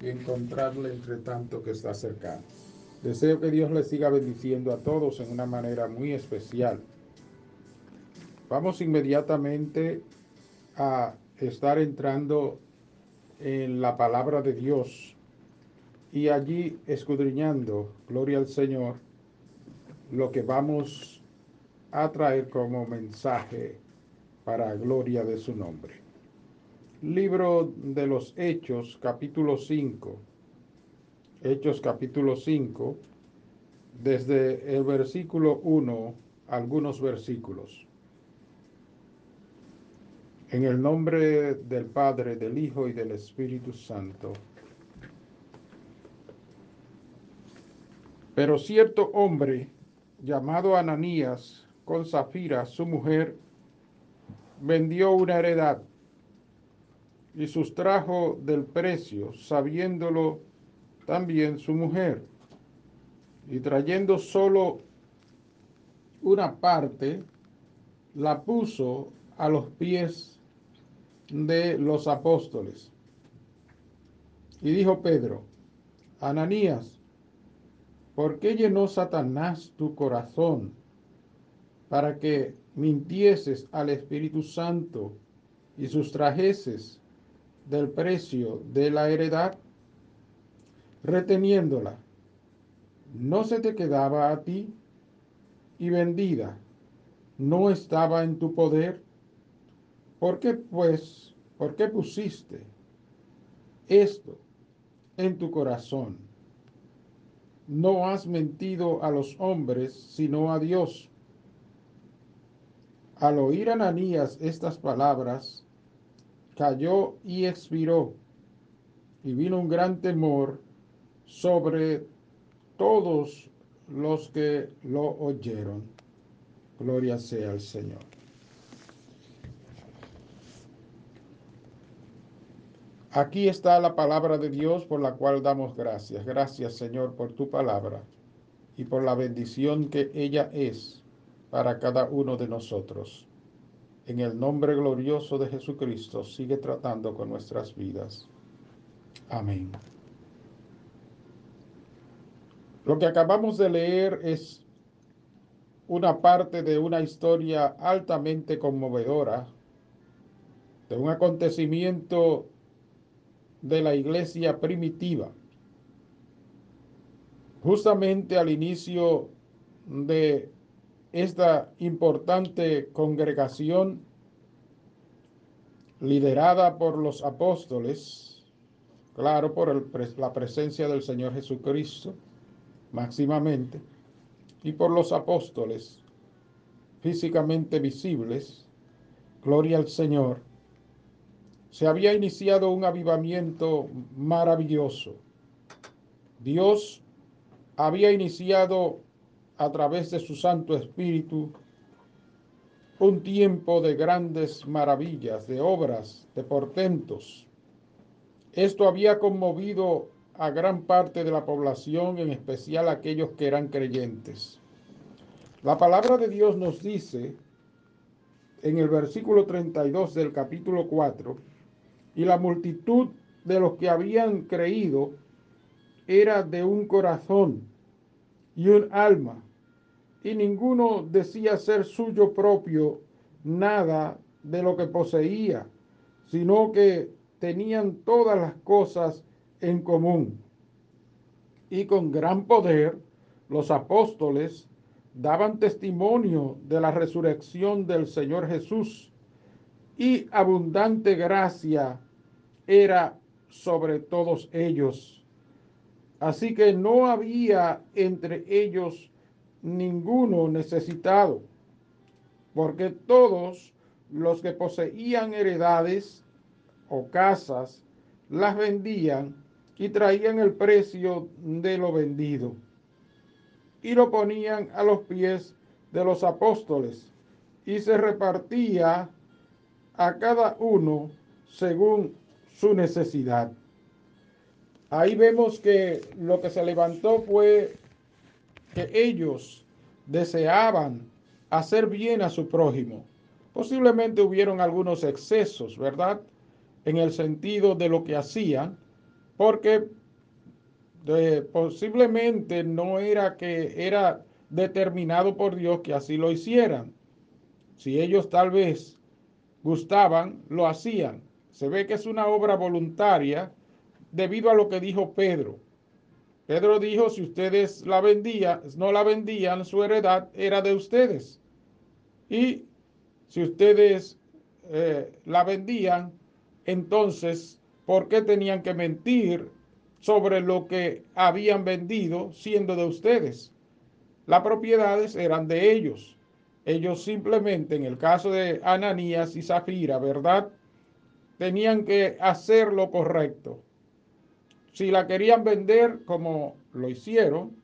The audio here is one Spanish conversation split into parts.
y encontrarle entre tanto que está cercano. Deseo que Dios le siga bendiciendo a todos en una manera muy especial. Vamos inmediatamente a estar entrando en la palabra de Dios y allí escudriñando, gloria al Señor, lo que vamos a traer como mensaje para gloria de su nombre. Libro de los Hechos, capítulo 5. Hechos, capítulo 5, desde el versículo 1, algunos versículos. En el nombre del Padre, del Hijo y del Espíritu Santo. Pero cierto hombre llamado Ananías, con Zafira, su mujer, vendió una heredad y sustrajo del precio, sabiéndolo también su mujer, y trayendo solo una parte, la puso a los pies de los apóstoles. Y dijo Pedro, Ananías, ¿por qué llenó Satanás tu corazón para que mintieses al Espíritu Santo y sustrajeses del precio de la heredad, reteniéndola? ¿No se te quedaba a ti y vendida? ¿No estaba en tu poder? ¿Por qué pues, por qué pusiste esto en tu corazón? No has mentido a los hombres, sino a Dios. Al oír Ananías estas palabras, cayó y expiró, y vino un gran temor sobre todos los que lo oyeron. Gloria sea al Señor. Aquí está la palabra de Dios por la cual damos gracias. Gracias Señor por tu palabra y por la bendición que ella es para cada uno de nosotros. En el nombre glorioso de Jesucristo, sigue tratando con nuestras vidas. Amén. Lo que acabamos de leer es una parte de una historia altamente conmovedora, de un acontecimiento de la iglesia primitiva. Justamente al inicio de esta importante congregación liderada por los apóstoles, claro, por la presencia del Señor Jesucristo, máximamente, y por los apóstoles físicamente visibles, gloria al Señor, se había iniciado un avivamiento maravilloso. Dios había iniciado a través de su Santo Espíritu un tiempo de grandes maravillas, de obras, de portentos. Esto había conmovido a gran parte de la población, en especial a aquellos que eran creyentes. La palabra de Dios nos dice en el versículo 32 del capítulo 4, y la multitud de los que habían creído era de un corazón y un alma, y ninguno decía ser suyo propio nada de lo que poseía, sino que tenían todas las cosas en común. Y con gran poder los apóstoles daban testimonio de la resurrección del Señor Jesús y abundante gracia era sobre todos ellos. Así que no había entre ellos ninguno necesitado, porque todos los que poseían heredades o casas las vendían y traían el precio de lo vendido y lo ponían a los pies de los apóstoles y se repartía a cada uno según su necesidad. Ahí vemos que lo que se levantó fue que ellos deseaban hacer bien a su prójimo. Posiblemente hubieron algunos excesos, ¿verdad? En el sentido de lo que hacían, porque posiblemente no era que era determinado por Dios que así lo hicieran. Si ellos tal vez gustaban, lo hacían. Se ve que es una obra voluntaria debido a lo que dijo Pedro. Pedro dijo, si ustedes la vendían, no la vendían, su heredad era de ustedes. Y si ustedes eh, la vendían, entonces, ¿por qué tenían que mentir sobre lo que habían vendido siendo de ustedes? Las propiedades eran de ellos. Ellos simplemente, en el caso de Ananías y Zafira, ¿verdad? Tenían que hacer lo correcto si la querían vender como lo hicieron,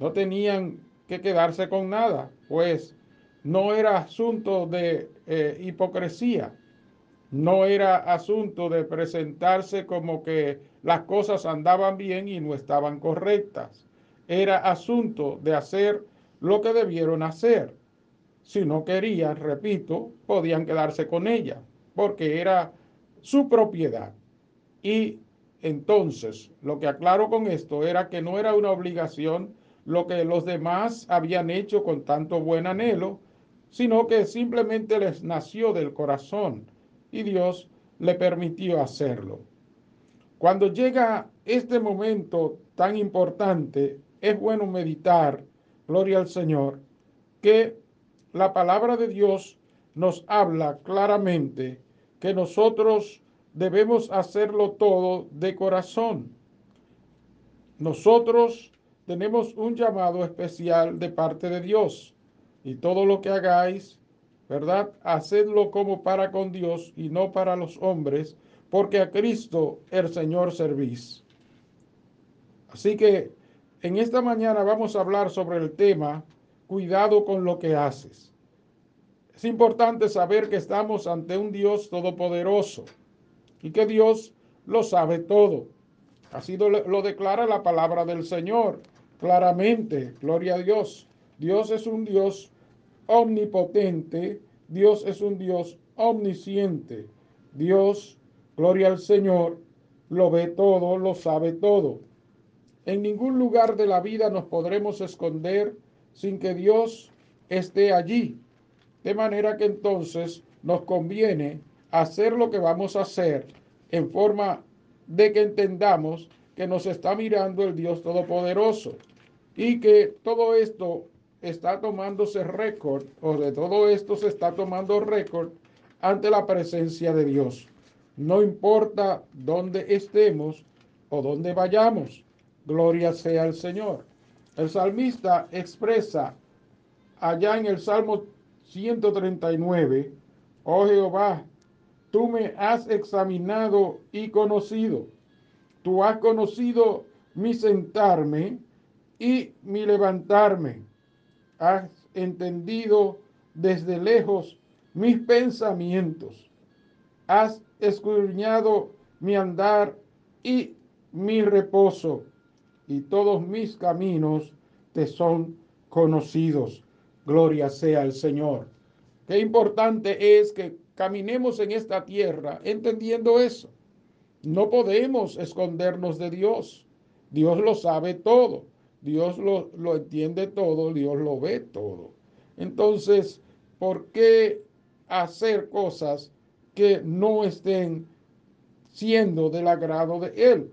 no tenían que quedarse con nada, pues no era asunto de eh, hipocresía, no era asunto de presentarse como que las cosas andaban bien y no estaban correctas. Era asunto de hacer lo que debieron hacer. Si no querían, repito, podían quedarse con ella, porque era su propiedad. Y entonces, lo que aclaro con esto era que no era una obligación lo que los demás habían hecho con tanto buen anhelo, sino que simplemente les nació del corazón y Dios le permitió hacerlo. Cuando llega este momento tan importante, es bueno meditar, gloria al Señor, que la palabra de Dios nos habla claramente que nosotros debemos hacerlo todo de corazón. Nosotros tenemos un llamado especial de parte de Dios y todo lo que hagáis, ¿verdad? Hacedlo como para con Dios y no para los hombres, porque a Cristo el Señor servís. Así que en esta mañana vamos a hablar sobre el tema cuidado con lo que haces. Es importante saber que estamos ante un Dios todopoderoso y que Dios lo sabe todo. Así lo declara la palabra del Señor claramente. Gloria a Dios. Dios es un Dios omnipotente. Dios es un Dios omnisciente. Dios, gloria al Señor, lo ve todo, lo sabe todo. En ningún lugar de la vida nos podremos esconder sin que Dios esté allí. De manera que entonces nos conviene hacer lo que vamos a hacer en forma de que entendamos que nos está mirando el Dios Todopoderoso y que todo esto está tomándose récord o de todo esto se está tomando récord ante la presencia de Dios. No importa dónde estemos o dónde vayamos, gloria sea al Señor. El salmista expresa allá en el Salmo 139, oh Jehová, tú me has examinado y conocido. Tú has conocido mi sentarme y mi levantarme. Has entendido desde lejos mis pensamientos. Has escudriñado mi andar y mi reposo. Y todos mis caminos te son conocidos. Gloria sea al Señor. Qué importante es que caminemos en esta tierra entendiendo eso. No podemos escondernos de Dios. Dios lo sabe todo. Dios lo, lo entiende todo. Dios lo ve todo. Entonces, ¿por qué hacer cosas que no estén siendo del agrado de Él?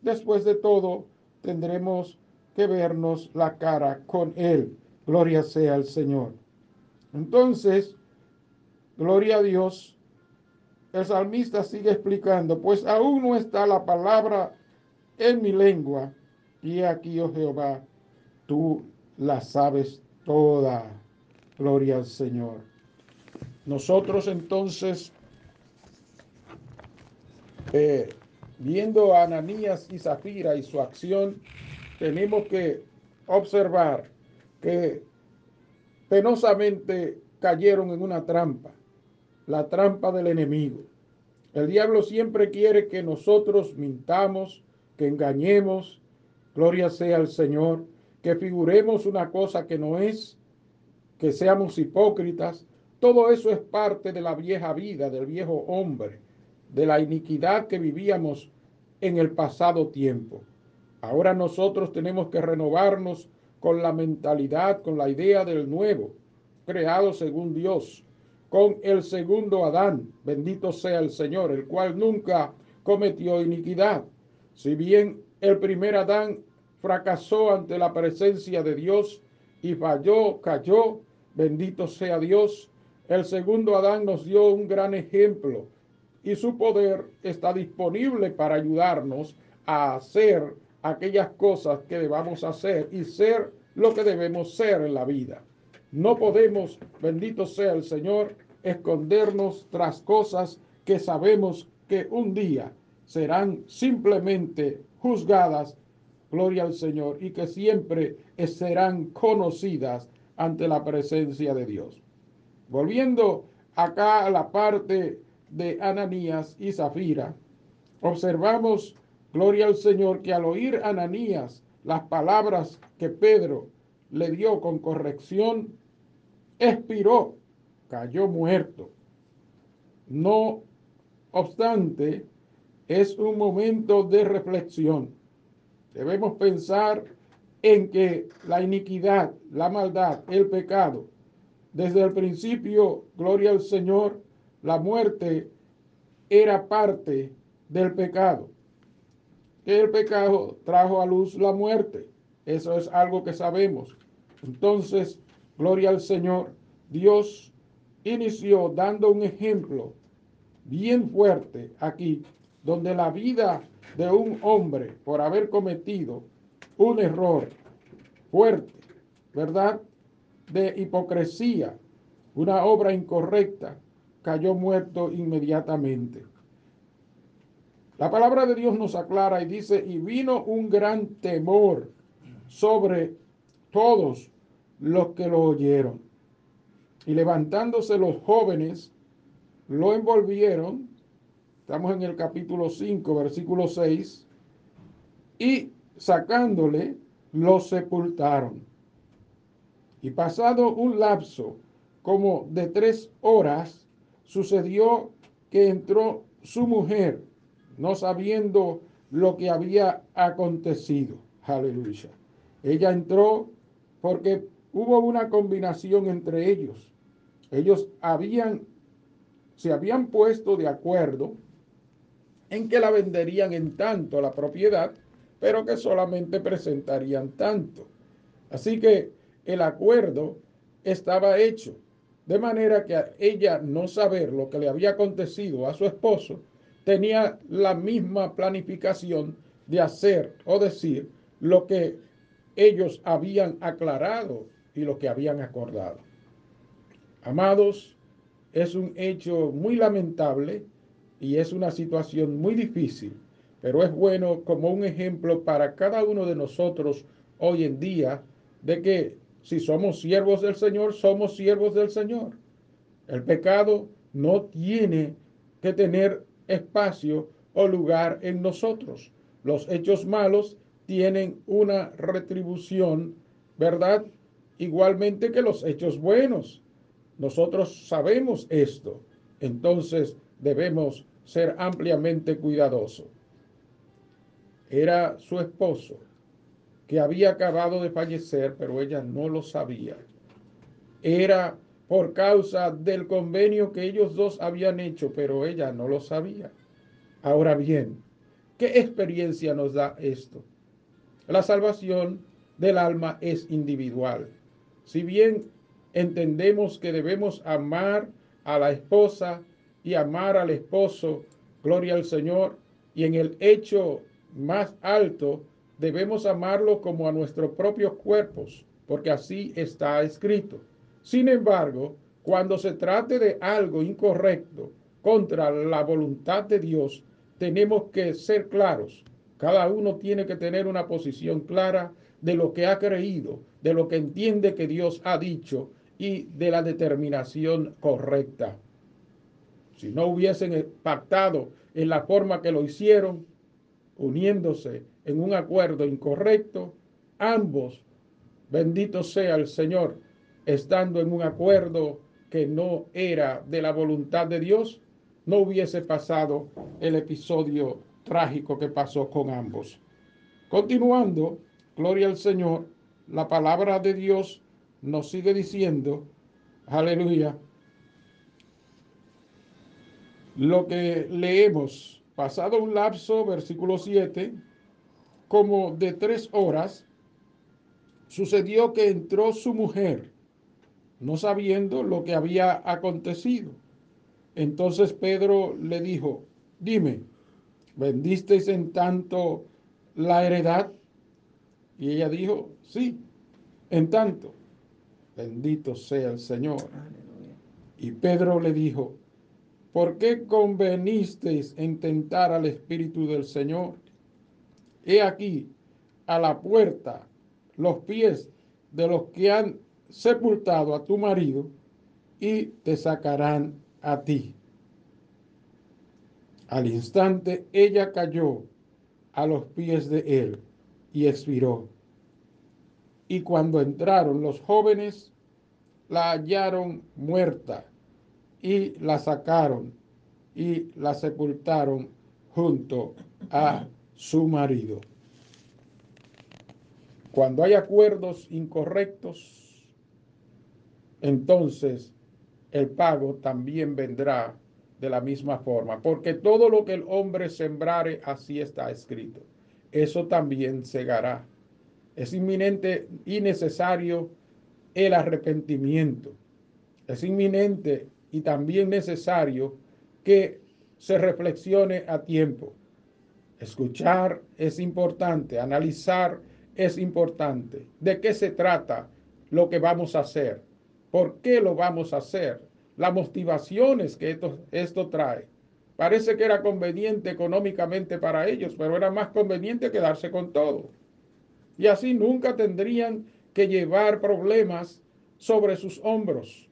Después de todo, tendremos que vernos la cara con Él. Gloria sea al Señor. Entonces, Gloria a Dios. El salmista sigue explicando, pues aún no está la palabra en mi lengua. Y aquí, oh Jehová, tú la sabes toda. Gloria al Señor. Nosotros entonces, eh, viendo a Ananías y Zafira y su acción, tenemos que observar que penosamente cayeron en una trampa la trampa del enemigo. El diablo siempre quiere que nosotros mintamos, que engañemos, gloria sea al Señor, que figuremos una cosa que no es, que seamos hipócritas. Todo eso es parte de la vieja vida, del viejo hombre, de la iniquidad que vivíamos en el pasado tiempo. Ahora nosotros tenemos que renovarnos con la mentalidad, con la idea del nuevo, creado según Dios, con el segundo Adán, bendito sea el Señor, el cual nunca cometió iniquidad. Si bien el primer Adán fracasó ante la presencia de Dios y falló, cayó, bendito sea Dios, el segundo Adán nos dio un gran ejemplo y su poder está disponible para ayudarnos a hacer aquellas cosas que debamos hacer y ser lo que debemos ser en la vida. No podemos, bendito sea el Señor, escondernos tras cosas que sabemos que un día serán simplemente juzgadas, gloria al Señor, y que siempre serán conocidas ante la presencia de Dios. Volviendo acá a la parte de Ananías y Zafira, observamos, gloria al Señor, que al oír Ananías las palabras que Pedro le dio con corrección, expiró, cayó muerto. No obstante, es un momento de reflexión. Debemos pensar en que la iniquidad, la maldad, el pecado, desde el principio, gloria al Señor, la muerte era parte del pecado. El pecado trajo a luz la muerte. Eso es algo que sabemos. Entonces, gloria al Señor, Dios inició dando un ejemplo bien fuerte aquí, donde la vida de un hombre por haber cometido un error fuerte, ¿verdad? De hipocresía, una obra incorrecta, cayó muerto inmediatamente. La palabra de Dios nos aclara y dice, y vino un gran temor sobre todos los que lo oyeron. Y levantándose los jóvenes, lo envolvieron, estamos en el capítulo 5, versículo 6, y sacándole, lo sepultaron. Y pasado un lapso como de tres horas, sucedió que entró su mujer, no sabiendo lo que había acontecido. Aleluya. Ella entró porque hubo una combinación entre ellos. Ellos habían, se habían puesto de acuerdo en que la venderían en tanto la propiedad pero que solamente presentarían tanto. Así que el acuerdo estaba hecho, de manera que ella no saber lo que le había acontecido a su esposo, tenía la misma planificación de hacer o decir lo que ellos habían aclarado y lo que habían acordado. Amados, es un hecho muy lamentable y es una situación muy difícil pero es bueno como un ejemplo para cada uno de nosotros hoy en día de que si somos siervos del Señor, somos siervos del Señor. El pecado no tiene que tener espacio o lugar en nosotros. Los hechos malos tienen una retribución, ¿verdad? Igualmente que los hechos buenos. Nosotros sabemos esto. Entonces debemos ser ampliamente cuidadosos era su esposo, que había acabado de fallecer, pero ella no lo sabía. Era por causa del convenio que ellos dos habían hecho, pero ella no lo sabía. Ahora bien, ¿qué experiencia nos da esto? La salvación del alma es individual. Si bien entendemos que debemos amar a la esposa y amar al esposo, gloria al Señor, y en el hecho más alto, debemos amarlo como a nuestros propios cuerpos, porque así está escrito. Sin embargo, cuando se trate de algo incorrecto contra la voluntad de Dios, tenemos que ser claros. Cada uno tiene que tener una posición clara de lo que ha creído, de lo que entiende que Dios ha dicho y de la determinación correcta. Si no hubiesen pactado en la forma que lo hicieron, uniéndose en un acuerdo incorrecto, ambos, bendito sea el Señor, estando en un acuerdo que no era de la voluntad de Dios, no hubiese pasado el episodio trágico que pasó con ambos. Continuando, gloria al Señor, la palabra de Dios nos sigue diciendo, aleluya, lo que leemos, pasado un lapso, versículo 7, como de tres horas, sucedió que entró su mujer, no sabiendo lo que había acontecido. Entonces Pedro le dijo, dime, ¿vendisteis en tanto la heredad? Y ella dijo, sí, en tanto. Bendito sea el Señor. Y Pedro le dijo, ¿por qué convenisteis en tentar al Espíritu del Señor? He aquí a la puerta los pies de los que han sepultado a tu marido y te sacarán a ti. Al instante ella cayó a los pies de él y expiró. Y cuando entraron los jóvenes, la hallaron muerta y la sacaron y la sepultaron junto a su marido. Cuando hay acuerdos incorrectos, entonces el pago también vendrá de la misma forma, porque todo lo que el hombre sembrare, así está escrito. Eso también segará. Es inminente y necesario el arrepentimiento. Es inminente y también necesario que se reflexione a tiempo. Escuchar es importante, analizar es importante. ¿De qué se trata lo que vamos a hacer? ¿Por qué lo vamos a hacer? Las motivaciones que esto, esto trae. Parece que era conveniente económicamente para ellos, pero era más conveniente quedarse con todo. Y así nunca tendrían que llevar problemas sobre sus hombros.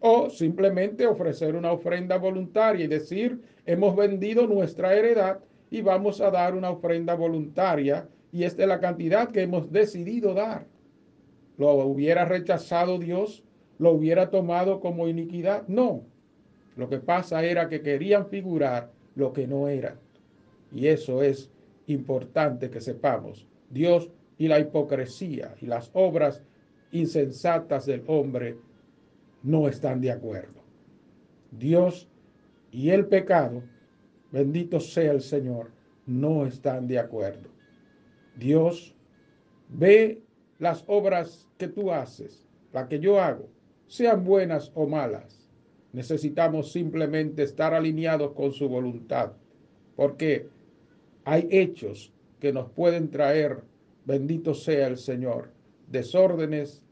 O simplemente ofrecer una ofrenda voluntaria y decir, hemos vendido nuestra heredad y vamos a dar una ofrenda voluntaria y esta es la cantidad que hemos decidido dar. ¿Lo hubiera rechazado Dios? ¿Lo hubiera tomado como iniquidad? No. Lo que pasa era que querían figurar lo que no era. Y eso es importante que sepamos. Dios y la hipocresía y las obras insensatas del hombre no están de acuerdo. Dios y el pecado, bendito sea el Señor, no están de acuerdo. Dios ve las obras que tú haces, las que yo hago, sean buenas o malas. Necesitamos simplemente estar alineados con su voluntad, porque hay hechos que nos pueden traer, bendito sea el Señor, desórdenes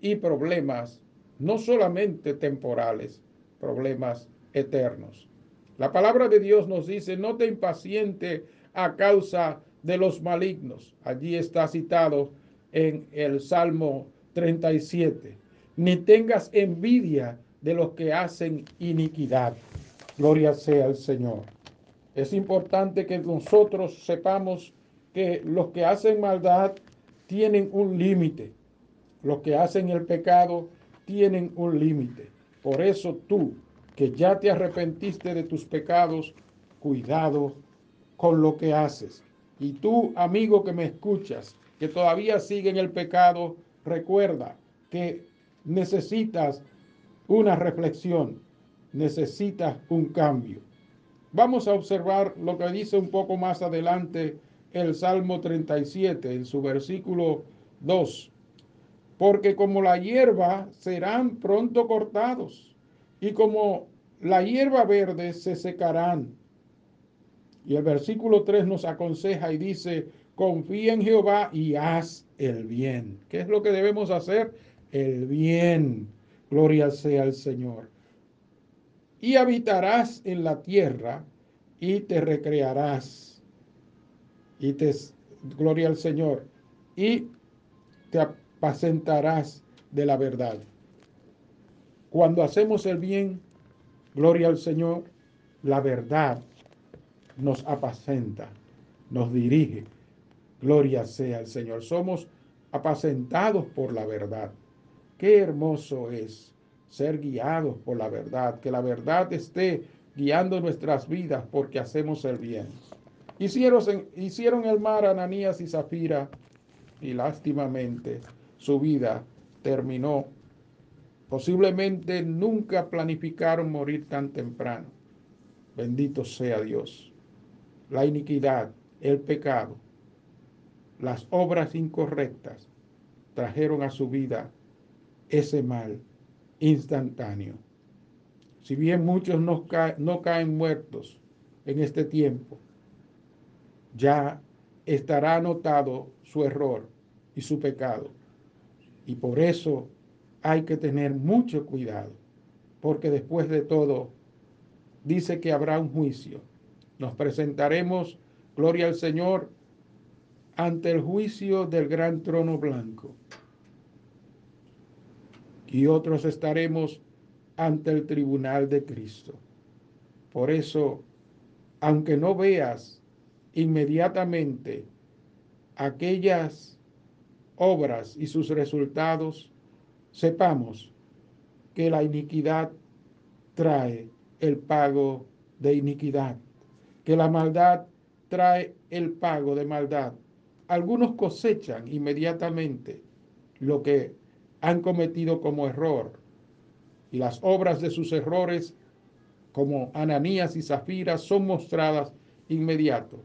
y problemas, no solamente temporales, problemas eternos. La palabra de Dios nos dice, no te impaciente a causa de los malignos. Allí está citado en el Salmo 37. Ni tengas envidia de los que hacen iniquidad. Gloria sea al Señor. Es importante que nosotros sepamos que los que hacen maldad tienen un límite. Los que hacen el pecado tienen un límite. Por eso tú, que ya te arrepentiste de tus pecados, cuidado con lo que haces. Y tú, amigo que me escuchas, que todavía sigue en el pecado, recuerda que necesitas una reflexión, necesitas un cambio. Vamos a observar lo que dice un poco más adelante el Salmo 37 en su versículo 2. Porque como la hierba serán pronto cortados y como la hierba verde se secarán y el versículo 3 nos aconseja y dice, confía en Jehová y haz el bien. ¿Qué es lo que debemos hacer? El bien. Gloria sea al Señor. Y habitarás en la tierra y te recrearás. Y te, gloria al Señor. Y te apacentarás de la verdad. Cuando hacemos el bien, gloria al Señor, la verdad nos apacenta, nos dirige. Gloria sea al Señor. Somos apacentados por la verdad. Qué hermoso es ser guiados por la verdad, que la verdad esté guiando nuestras vidas porque hacemos el bien. Hicieron, hicieron el mar Ananías y Zafira y lástimamente su vida terminó. Posiblemente nunca planificaron morir tan temprano. Bendito sea Dios. La iniquidad, el pecado, las obras incorrectas trajeron a su vida ese mal instantáneo. Si bien muchos no, no caen muertos en este tiempo, ya estará anotado su error y su pecado. Y por eso hay que tener mucho cuidado, porque después de todo, dice que habrá un juicio. Nos presentaremos, gloria al Señor, ante el juicio del gran trono blanco. Y otros estaremos ante el tribunal de Cristo. Por eso, aunque no veas inmediatamente aquellas obras y sus resultados, sepamos que la iniquidad trae el pago de iniquidad, que la maldad trae el pago de maldad. Algunos cosechan inmediatamente lo que han cometido como error y las obras de sus errores como Ananías y Zafira son mostradas inmediato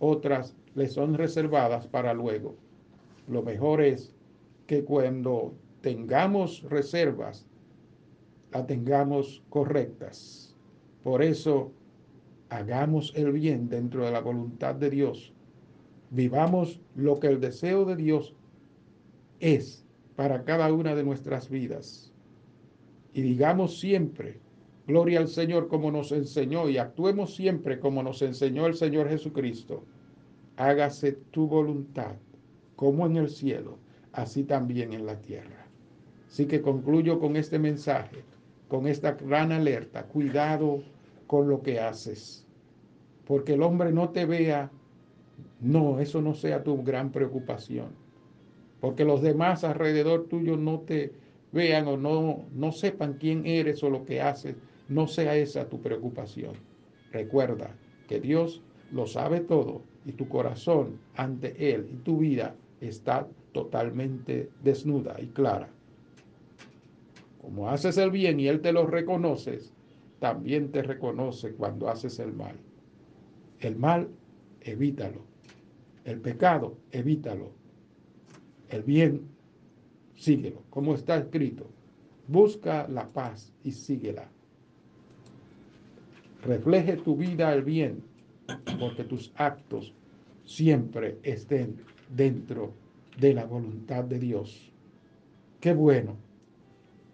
otras le son reservadas para luego. Lo mejor es que cuando tengamos reservas, las tengamos correctas. Por eso, hagamos el bien dentro de la voluntad de Dios. Vivamos lo que el deseo de Dios es para cada una de nuestras vidas. Y digamos siempre, gloria al Señor como nos enseñó y actuemos siempre como nos enseñó el Señor Jesucristo hágase tu voluntad, como en el cielo, así también en la tierra. Así que concluyo con este mensaje, con esta gran alerta, cuidado con lo que haces, porque el hombre no te vea, no, eso no sea tu gran preocupación, porque los demás alrededor tuyo no te vean o no, no sepan quién eres o lo que haces, no sea esa tu preocupación. Recuerda que Dios lo sabe todo y tu corazón ante Él y tu vida está totalmente desnuda y clara. Como haces el bien y Él te lo reconoce, también te reconoce cuando haces el mal. El mal, evítalo. El pecado, evítalo. El bien, síguelo. Como está escrito, busca la paz y síguela. Refleje tu vida el bien porque tus actos siempre estén dentro de la voluntad de Dios. Qué bueno.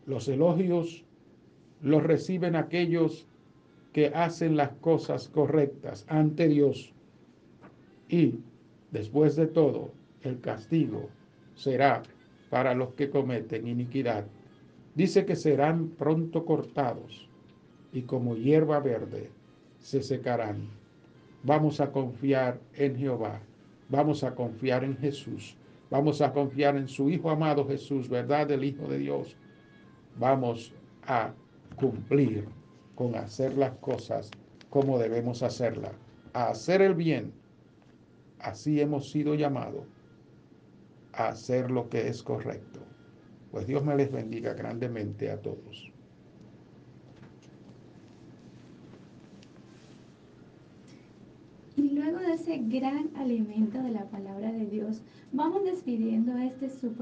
Los elogios los reciben aquellos que hacen las cosas correctas ante Dios. Y después de todo, el castigo será para los que cometen iniquidad. Dice que serán pronto cortados y como hierba verde se secarán. Vamos a confiar en Jehová. Vamos a confiar en Jesús. Vamos a confiar en su Hijo amado Jesús, ¿verdad? El Hijo de Dios. Vamos a cumplir con hacer las cosas como debemos hacerlas. A hacer el bien. Así hemos sido llamados. Hacer lo que es correcto. Pues Dios me les bendiga grandemente a todos. Y luego de ese gran alimento de la palabra de Dios, vamos despidiendo este su.